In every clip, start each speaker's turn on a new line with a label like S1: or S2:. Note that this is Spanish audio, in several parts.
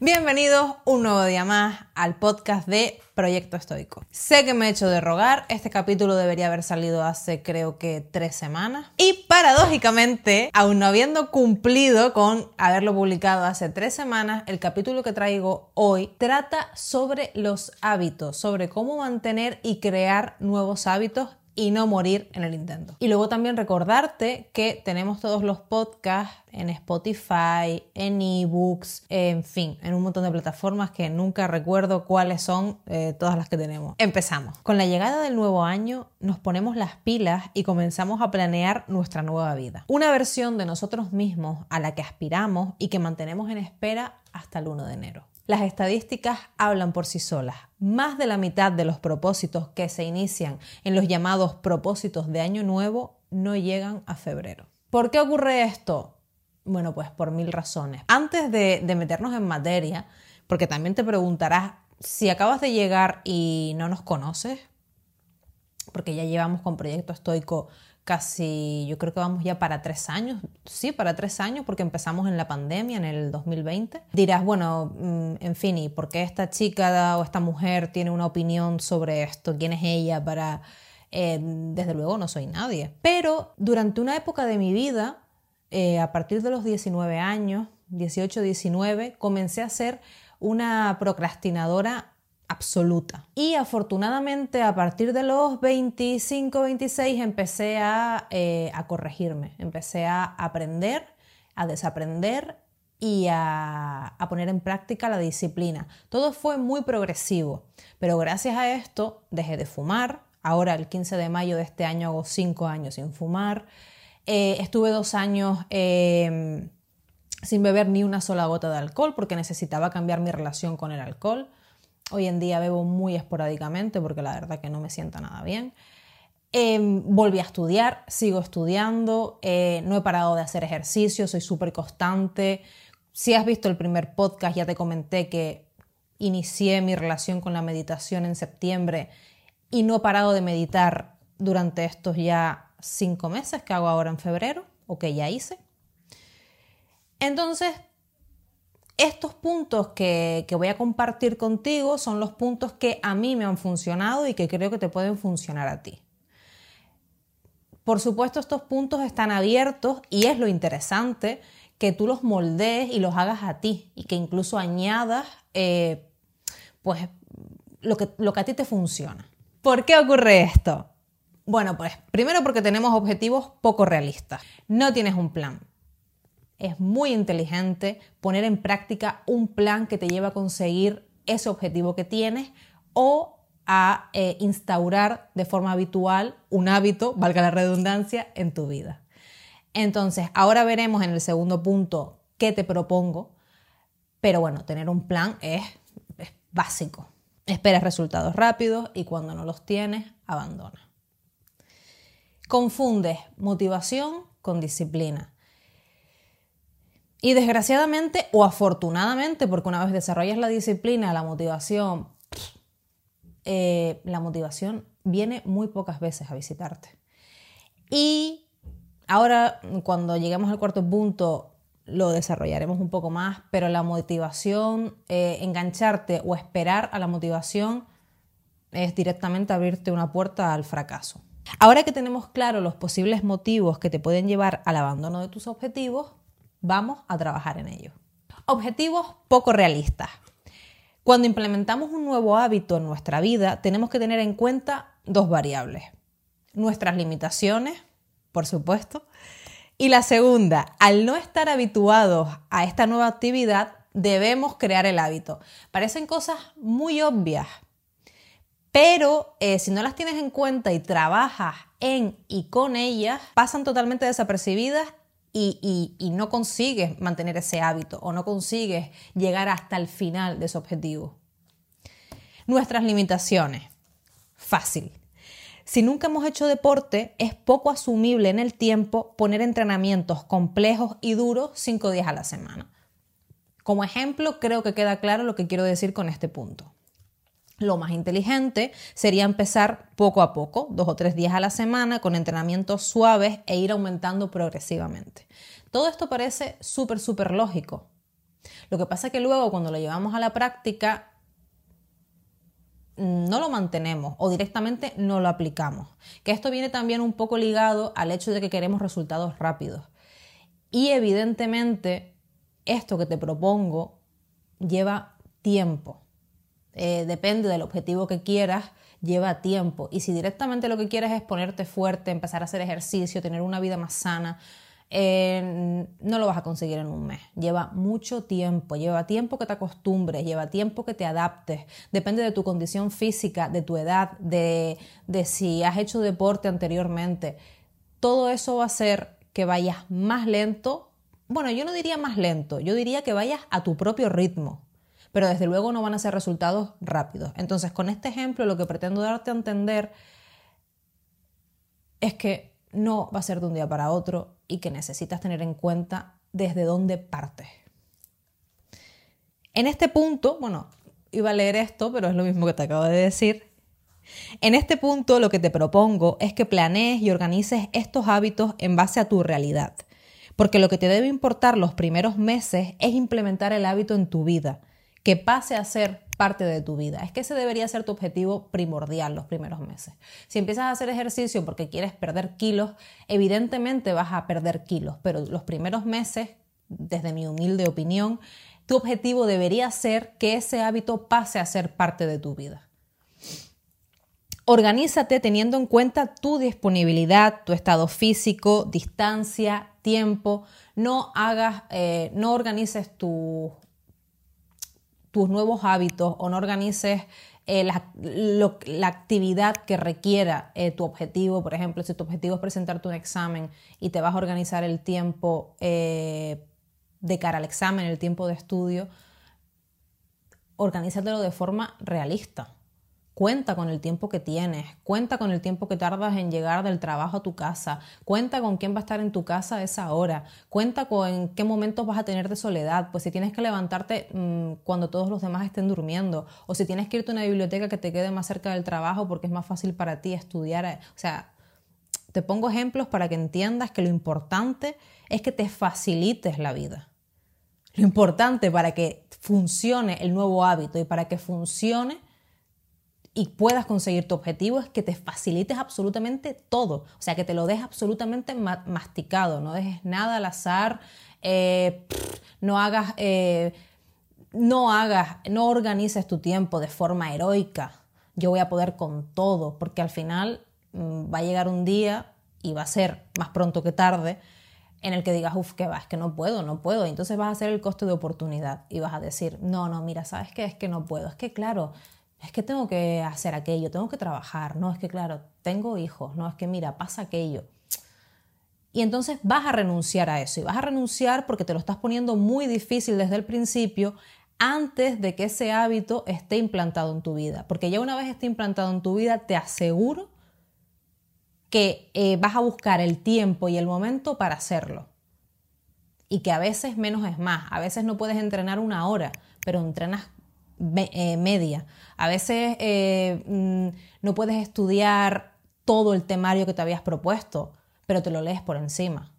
S1: Bienvenidos un nuevo día más al podcast de Proyecto Estoico. Sé que me he hecho de rogar, este capítulo debería haber salido hace creo que tres semanas y paradójicamente, aún no habiendo cumplido con haberlo publicado hace tres semanas, el capítulo que traigo hoy trata sobre los hábitos, sobre cómo mantener y crear nuevos hábitos y no morir en el intento. Y luego también recordarte que tenemos todos los podcasts en Spotify, en ebooks, en fin, en un montón de plataformas que nunca recuerdo cuáles son eh, todas las que tenemos. Empezamos. Con la llegada del nuevo año nos ponemos las pilas y comenzamos a planear nuestra nueva vida. Una versión de nosotros mismos a la que aspiramos y que mantenemos en espera hasta el 1 de enero. Las estadísticas hablan por sí solas. Más de la mitad de los propósitos que se inician en los llamados propósitos de Año Nuevo no llegan a febrero. ¿Por qué ocurre esto? Bueno, pues por mil razones. Antes de, meternos en materia, porque también te preguntarás si acabas de llegar y no nos conoces, porque ya llevamos con Proyecto Estoico casi, yo creo que vamos ya para tres años, sí, para tres años, porque empezamos en la pandemia, en el 2020. Dirás, bueno, mm, en fin, ¿y por qué esta chica o esta mujer tiene una opinión sobre esto? ¿Quién es ella para...? Eh, desde luego no soy nadie. Pero durante una época de mi vida, eh, a partir de los 19 años, 18, 19, comencé a ser una procrastinadora absoluta. Y afortunadamente a partir de los 25, 26 empecé a, eh, a corregirme, empecé a aprender, a desaprender y a, a, poner en práctica la disciplina. Todo fue muy progresivo, pero gracias a esto dejé de fumar. Ahora el 15 de mayo de este año hago 5 años sin fumar. Eh, estuve dos años em, sin beber ni una sola gota de alcohol porque necesitaba cambiar mi relación con el alcohol. Hoy en día bebo muy esporádicamente porque la verdad que no me sienta nada bien. Em, volví a estudiar, sigo estudiando, eh, no he parado de hacer ejercicio, soy súper constante. Si has visto el primer podcast, ya te comenté que inicié mi relación con la meditación en septiembre y no he parado de meditar durante estos ya cinco meses que hago ahora en febrero, o que ya hice. Entonces, estos puntos que, voy a compartir contigo son los puntos que a mí me han funcionado y que creo que te pueden funcionar a ti. Por supuesto, estos puntos están abiertos y es lo interesante que tú los moldees y los hagas a ti y que incluso añadas eh, pues, lo que, lo que a ti te funciona. ¿Por qué ocurre esto? Bueno, pues primero porque tenemos objetivos poco realistas. No tienes un plan es muy inteligente poner en práctica un plan que te lleve a conseguir ese objetivo que tienes o a eh, instaurar de forma habitual un hábito, valga la redundancia, en tu vida. Entonces, ahora veremos en el segundo punto qué te propongo, pero bueno, tener un plan es, es básico. Esperas resultados rápidos y cuando no los tienes, abandona. Confundes motivación con disciplina. Y desgraciadamente o afortunadamente, porque una vez desarrollas la disciplina, la motivación, eh, la motivación viene muy pocas veces a visitarte. Y ahora, cuando lleguemos al cuarto punto, lo desarrollaremos un poco más, pero la motivación, eh, engancharte o esperar a la motivación es directamente abrirte una puerta al fracaso. Ahora que tenemos claro los posibles motivos que te pueden llevar al abandono de tus objetivos, Vamos a trabajar en ello. Objetivos poco realistas. Cuando implementamos un nuevo hábito en nuestra vida, tenemos que tener en cuenta dos variables. Nuestras limitaciones, por supuesto. Y la segunda, al no estar habituados a esta nueva actividad, debemos crear el hábito. Parecen cosas muy obvias, pero eh, si no las tienes en cuenta y trabajas en y con ellas, pasan totalmente desapercibidas y, no consigues mantener ese hábito o no consigues llegar hasta el final de ese objetivo. Nuestras limitaciones. Fácil. Si nunca hemos hecho deporte, es poco asumible en el tiempo poner entrenamientos complejos y duros cinco días a la semana. Como ejemplo, creo que queda claro lo que quiero decir con este punto. Lo más inteligente sería empezar poco a poco, dos o tres días a la semana, con entrenamientos suaves e ir aumentando progresivamente. Todo esto parece súper, súper lógico. Lo que pasa es que luego cuando lo llevamos a la práctica no lo mantenemos o directamente no lo aplicamos. Que esto viene también un poco ligado al hecho de que queremos resultados rápidos. Y evidentemente esto que te propongo lleva tiempo. Eh, depende del objetivo que quieras, lleva tiempo. Y si directamente lo que quieres es ponerte fuerte, empezar a hacer ejercicio, tener una vida más sana, eh, no lo vas a conseguir en un mes. Lleva mucho tiempo, lleva tiempo que te acostumbres, lleva tiempo que te adaptes. Depende de tu condición física, de tu edad, de, de si has hecho deporte anteriormente. Todo eso va a hacer que vayas más lento. Bueno, yo no diría más lento, yo diría que vayas a tu propio ritmo pero desde luego no van a ser resultados rápidos. Entonces, con este ejemplo lo que pretendo darte a entender es que no va a ser de un día para otro y que necesitas tener en cuenta desde dónde partes. En este punto, bueno, iba a leer esto, pero es lo mismo que te acabo de decir. En este punto lo que te propongo es que planees y organices estos hábitos en base a tu realidad, porque lo que te debe importar los primeros meses es implementar el hábito en tu vida, que pase a ser parte de tu vida. Es que ese debería ser tu objetivo primordial los primeros meses. Si empiezas a hacer ejercicio porque quieres perder kilos, evidentemente vas a perder kilos, pero los primeros meses, desde mi humilde opinión, tu objetivo debería ser que ese hábito pase a ser parte de tu vida. Organízate teniendo en cuenta tu disponibilidad, tu estado físico, distancia, tiempo. No hagas, eh, no organices tu tus nuevos hábitos o no organices eh, la, actividad que requiera eh, tu objetivo. Por ejemplo, si tu objetivo es presentarte un examen y te vas a organizar el tiempo eh, de cara al examen, el tiempo de estudio, organízatelo de forma realista. Cuenta con el tiempo que tienes, cuenta con el tiempo que tardas en llegar del trabajo a tu casa, cuenta con quién va a estar en tu casa a esa hora, cuenta con qué momentos vas a tener de soledad, pues si tienes que levantarte mm, cuando todos los demás estén durmiendo, o si tienes que irte a una biblioteca que te quede más cerca del trabajo porque es más fácil para ti estudiar, o sea, te pongo ejemplos para que entiendas que lo importante es que te facilites la vida. Lo importante para que funcione el nuevo hábito y para que funcione y puedas conseguir tu objetivo es que te facilites absolutamente todo, o sea, que te lo dejes absolutamente masticado, no dejes nada al azar, eh, no hagas, eh, no hagas, no organices tu tiempo de forma heroica, yo voy a poder con todo, porque al final mm, va a llegar un día y va a ser más pronto que tarde en el que digas, uff, que va, es que no puedo, no puedo. Entonces vas a hacer el coste de oportunidad y vas a decir, no, no, mira, ¿sabes qué? Es que no puedo. Es que, claro, es que tengo que hacer aquello, tengo que trabajar, no, es que claro, tengo hijos, no, es que mira, pasa aquello. Y entonces vas a renunciar a eso y vas a renunciar porque te lo estás poniendo muy difícil desde el principio antes de que ese hábito esté implantado en tu vida. Porque ya una vez esté implantado en tu vida, te aseguro que eh, vas a buscar el tiempo y el momento para hacerlo. Y que a veces menos es más. A veces no puedes entrenar una hora, pero entrenas eh, media. A veces eh, mm, no puedes estudiar todo el temario que te habías propuesto, pero te lo lees por encima.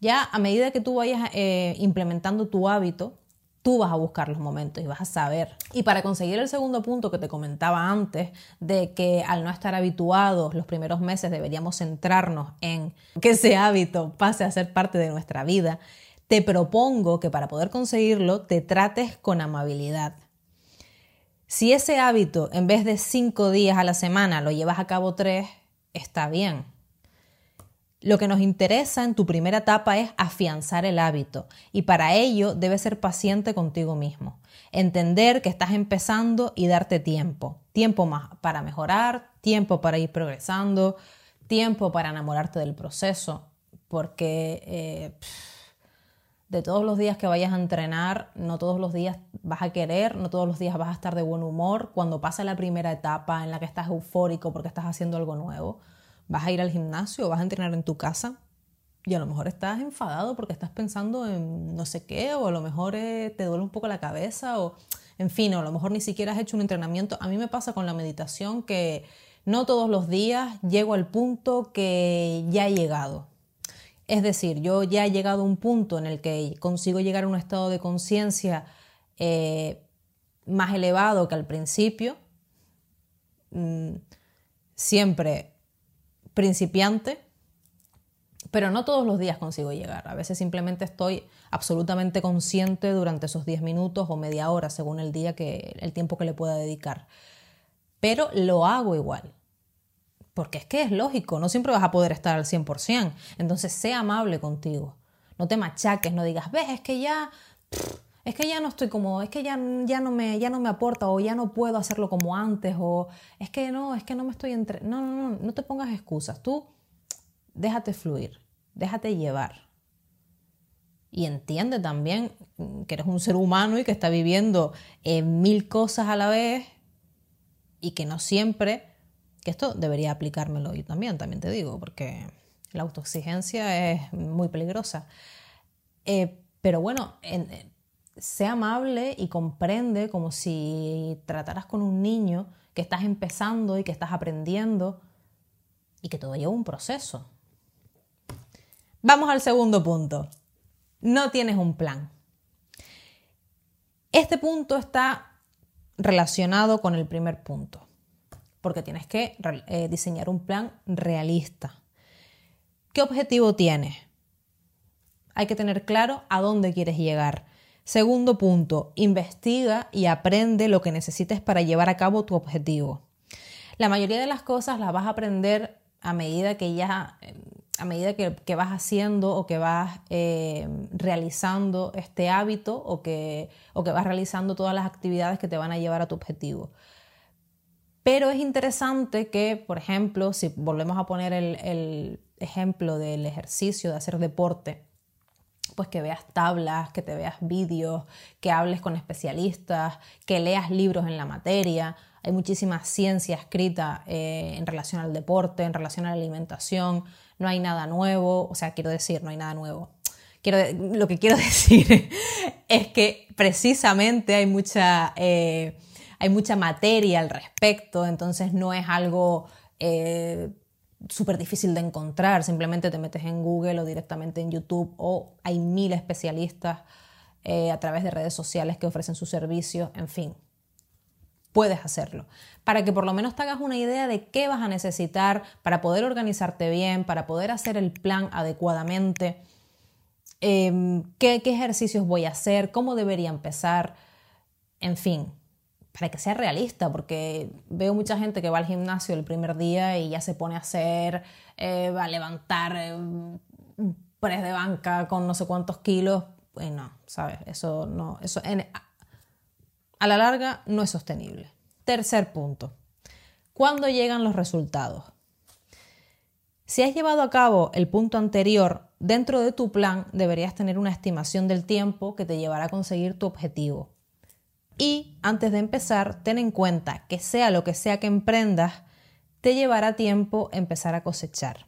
S1: Ya a medida que tú vayas eh, implementando tu hábito, tú vas a buscar los momentos y vas a saber. Y para conseguir el segundo punto que te comentaba antes, de que al no estar habituados los primeros meses deberíamos centrarnos en que ese hábito pase a ser parte de nuestra vida, te propongo que para poder conseguirlo te trates con amabilidad. Si ese hábito en vez de cinco días a la semana lo llevas a cabo tres, está bien. Lo que nos interesa en tu primera etapa es afianzar el hábito y para ello debes ser paciente contigo mismo. Entender que estás empezando y darte tiempo. Tiempo más para mejorar, tiempo para ir progresando, tiempo para enamorarte del proceso, porque eh, de todos los días que vayas a entrenar, no todos los días vas a querer, no todos los días vas a estar de buen humor. Cuando pasa la primera etapa en la que estás eufórico porque estás haciendo algo nuevo, vas a ir al gimnasio, vas a entrenar en tu casa y a lo mejor estás enfadado porque estás pensando en no sé qué o a lo mejor eh, te duele un poco la cabeza o en fin, o a lo mejor ni siquiera has hecho un entrenamiento. A mí me pasa con la meditación que no todos los días llego al punto que ya he llegado Es decir, yo ya he llegado a un punto en el que consigo llegar a un estado de conciencia eh, más elevado que al principio, mm, siempre principiante, pero no todos los días consigo llegar. A veces simplemente estoy absolutamente consciente durante esos 10 minutos o media hora, según el día que el tiempo que le pueda dedicar. Pero lo hago igual. Porque es que es lógico, no siempre vas a poder estar al 100%. Entonces, sé amable contigo. No te machaques, no digas, ves, es que ya es que ya no estoy como, es que ya, ya, no me, ya no me aporta o ya no puedo hacerlo como antes o es que no, es que no me estoy entre... No, no, no, no te pongas excusas. Tú déjate fluir, déjate llevar. Y entiende también que eres un ser humano y que está viviendo mil cosas a la vez y que no siempre, que esto debería aplicármelo yo también, también te digo, porque la autoexigencia es muy peligrosa. Eh, pero bueno, en, sé amable y comprende como si trataras con un niño que estás empezando y que estás aprendiendo y que todo lleva un proceso. Vamos al segundo punto. No tienes un plan. Este punto está relacionado con el primer punto, porque tienes que eh, diseñar un plan realista. ¿Qué objetivo tienes? Hay que tener claro a dónde quieres llegar Segundo punto, investiga y aprende lo que necesites para llevar a cabo tu objetivo. La mayoría de las cosas las vas a aprender a medida que ya, a medida que, vas haciendo o que vas eh, realizando este hábito o que, o que vas realizando todas las actividades que te van a llevar a tu objetivo. Pero es interesante que, por ejemplo, si volvemos a poner el ejemplo del ejercicio, de hacer deporte, pues que veas tablas, que te veas vídeos, que hables con especialistas, que leas libros en la materia. Hay muchísima ciencia escrita eh, en relación al deporte, en relación a la alimentación. No hay nada nuevo, o sea, quiero decir, no hay nada nuevo. Quiero, lo que quiero decir es que precisamente hay mucha, eh, hay mucha materia al respecto, entonces no es algo eh, súper difícil de encontrar, simplemente te metes en Google o directamente en YouTube o hay mil especialistas eh, a través de redes sociales que ofrecen sus servicios, en fin, puedes hacerlo. Para que por lo menos te hagas una idea de qué vas a necesitar para poder organizarte bien, para poder hacer el plan adecuadamente, em, qué, qué ejercicios voy a hacer, cómo debería empezar, en fin, para que sea realista, porque veo mucha gente que va al gimnasio el primer día y ya se pone a hacer, eh, va a levantar eh, press de banca con no sé cuántos kilos. Y no, ¿sabes? Eso no, eso a la larga no es sostenible. Tercer punto. ¿Cuándo llegan los resultados? Si has llevado a cabo el punto anterior, dentro de tu plan deberías tener una estimación del tiempo que te llevará a conseguir tu objetivo. Y antes de empezar, ten en cuenta que sea lo que sea que emprendas, te llevará tiempo empezar a cosechar.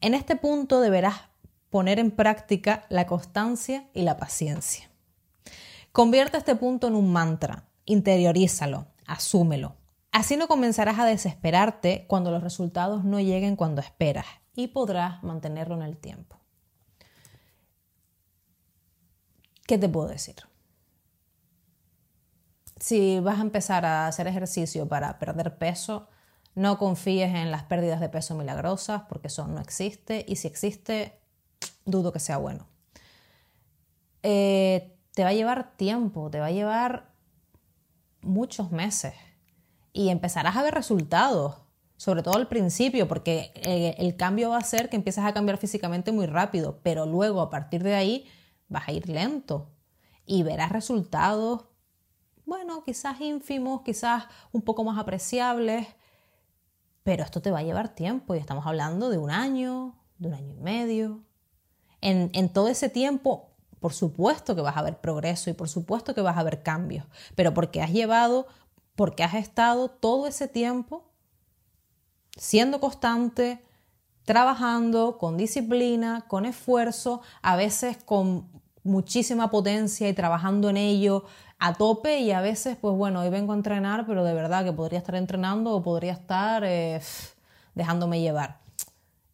S1: En este punto deberás poner en práctica la constancia y la paciencia. Convierte este punto en un mantra, interiorízalo, asúmelo. Así no comenzarás a desesperarte cuando los resultados no lleguen cuando esperas y podrás mantenerlo en el tiempo. ¿Qué te puedo decir? Si vas a empezar a hacer ejercicio para perder peso, no confíes en las pérdidas de peso milagrosas porque eso no existe y si existe, dudo que sea bueno. Eh, te va a llevar tiempo, te va a llevar muchos meses y empezarás a ver resultados, sobre todo al principio, porque eh, el cambio va a ser que empiezas a cambiar físicamente muy rápido, pero luego a partir de ahí vas a ir lento y verás resultados bueno, quizás ínfimos, quizás un poco más apreciables, pero esto te va a llevar tiempo y estamos hablando de un año, de un año y medio. En, en todo ese tiempo, por supuesto que vas a ver progreso y por supuesto que vas a ver cambios, pero porque has llevado, porque has estado todo ese tiempo siendo constante, trabajando con disciplina, con esfuerzo, a veces con muchísima potencia y trabajando en ello a tope y a veces, pues bueno, hoy vengo a entrenar, pero de verdad que podría estar entrenando o podría estar eh, dejándome llevar.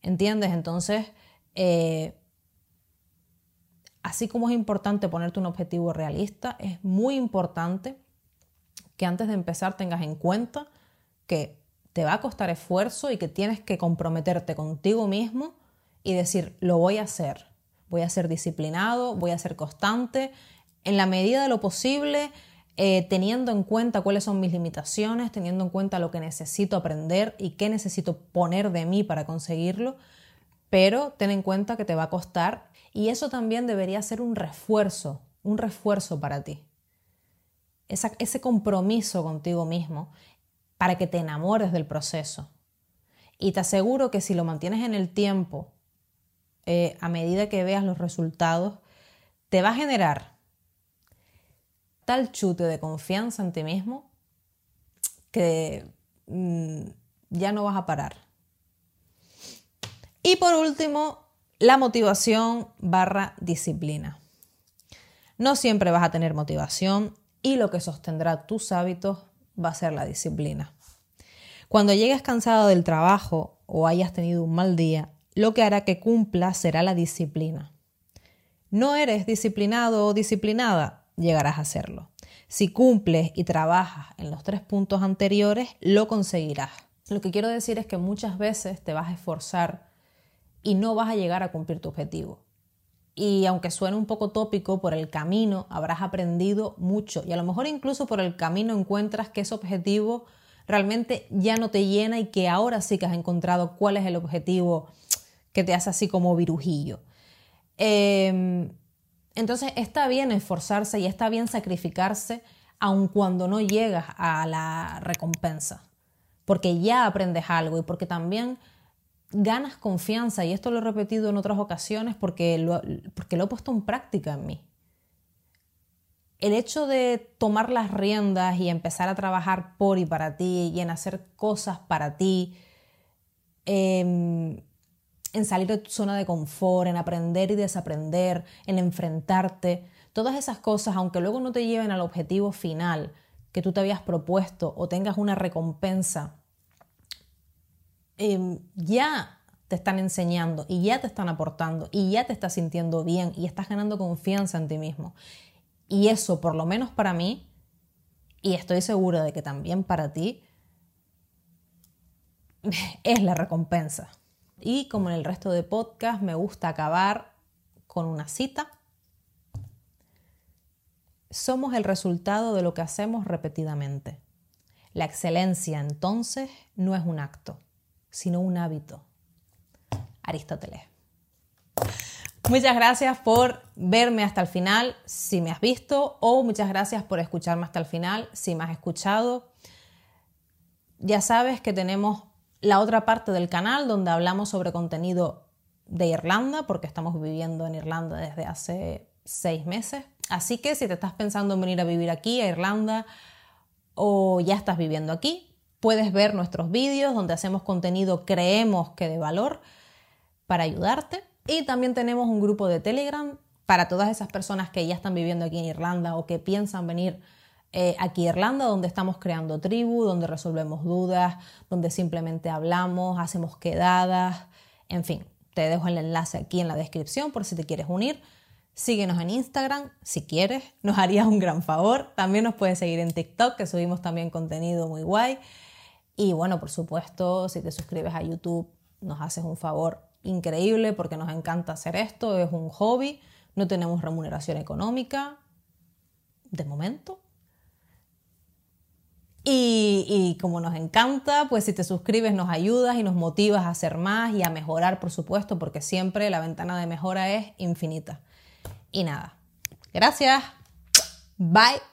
S1: ¿Entiendes? Entonces, Eh, así como es importante ponerte un objetivo realista, es muy importante que antes de empezar tengas en cuenta que te va a costar esfuerzo y que tienes que comprometerte contigo mismo y decir, lo voy a hacer, voy a ser disciplinado, voy a ser constante, en la medida de lo posible, eh, teniendo en cuenta cuáles son mis limitaciones, teniendo en cuenta lo que necesito aprender y qué necesito poner de mí para conseguirlo, pero ten en cuenta que te va a costar y eso también debería ser un refuerzo, un refuerzo para ti. ese compromiso contigo mismo para que te enamores del proceso. Y te aseguro que si lo mantienes en el tiempo, eh, a medida que veas los resultados, te va a generar tal chute de confianza en ti mismo que mm, ya no vas a parar. Y por último, la motivación barra disciplina. No siempre vas a tener motivación y lo que sostendrá tus hábitos va a ser la disciplina. Cuando llegues cansado del trabajo o hayas tenido un mal día, lo que hará que cumpla será la disciplina. No eres disciplinado o disciplinada, llegarás a serlo. Si cumples y trabajas en los tres puntos anteriores, lo conseguirás. Lo que quiero decir es que muchas veces te vas a esforzar y no vas a llegar a cumplir tu objetivo. Y aunque suene un poco tópico, por el camino habrás aprendido mucho y a lo mejor incluso por el camino encuentras que ese objetivo realmente ya no te llena y que ahora sí que has encontrado cuál es el objetivo que te hace así como virujillo. Em, entonces está bien esforzarse y está bien sacrificarse aun cuando no llegas a la recompensa, porque ya aprendes algo y porque también ganas confianza, y esto lo he repetido en otras ocasiones porque lo, porque lo he puesto en práctica en mí. El hecho de tomar las riendas y empezar a trabajar por y para ti y en hacer cosas para ti, em, en salir de tu zona de confort, en aprender y desaprender, en enfrentarte, todas esas cosas, aunque luego no te lleven al objetivo final que tú te habías propuesto o tengas una recompensa Em, ya te están enseñando y ya te están aportando y ya te estás sintiendo bien y estás ganando confianza en ti mismo. Y eso, por lo menos para mí, y estoy segura de que también para ti, es la recompensa. Y como en el resto de podcast, me gusta acabar con una cita. Somos el resultado de lo que hacemos repetidamente. La excelencia entonces no es un acto, sino un hábito. Aristóteles. Muchas gracias por verme hasta el final, si me has visto, o muchas gracias por escucharme hasta el final, si me has escuchado. Ya sabes que tenemos la otra parte del canal donde hablamos sobre contenido de Irlanda, porque estamos viviendo en Irlanda desde hace seis meses. Así que si te estás pensando en venir a vivir aquí, a Irlanda, o ya estás viviendo aquí, Puedes ver nuestros vídeos donde hacemos contenido creemos que de valor para ayudarte. Y también tenemos un grupo de Telegram para todas esas personas que ya están viviendo aquí en Irlanda o que piensan venir eh, aquí Irlanda, donde estamos creando tribu, donde resolvemos dudas, donde simplemente hablamos, hacemos quedadas, en fin, te dejo el enlace aquí en la descripción por si te quieres unir. Síguenos en Instagram si quieres, nos harías un gran favor. También nos puedes seguir en TikTok, que subimos también contenido muy guay. Y bueno, por supuesto, si te suscribes a YouTube, nos haces un favor increíble porque nos encanta hacer esto, es un hobby, no tenemos remuneración económica, de momento. Y, como nos encanta, pues si te suscribes nos ayudas y nos motivas a hacer más y a mejorar, por supuesto, porque siempre la ventana de mejora es infinita. Y nada, gracias. Bye.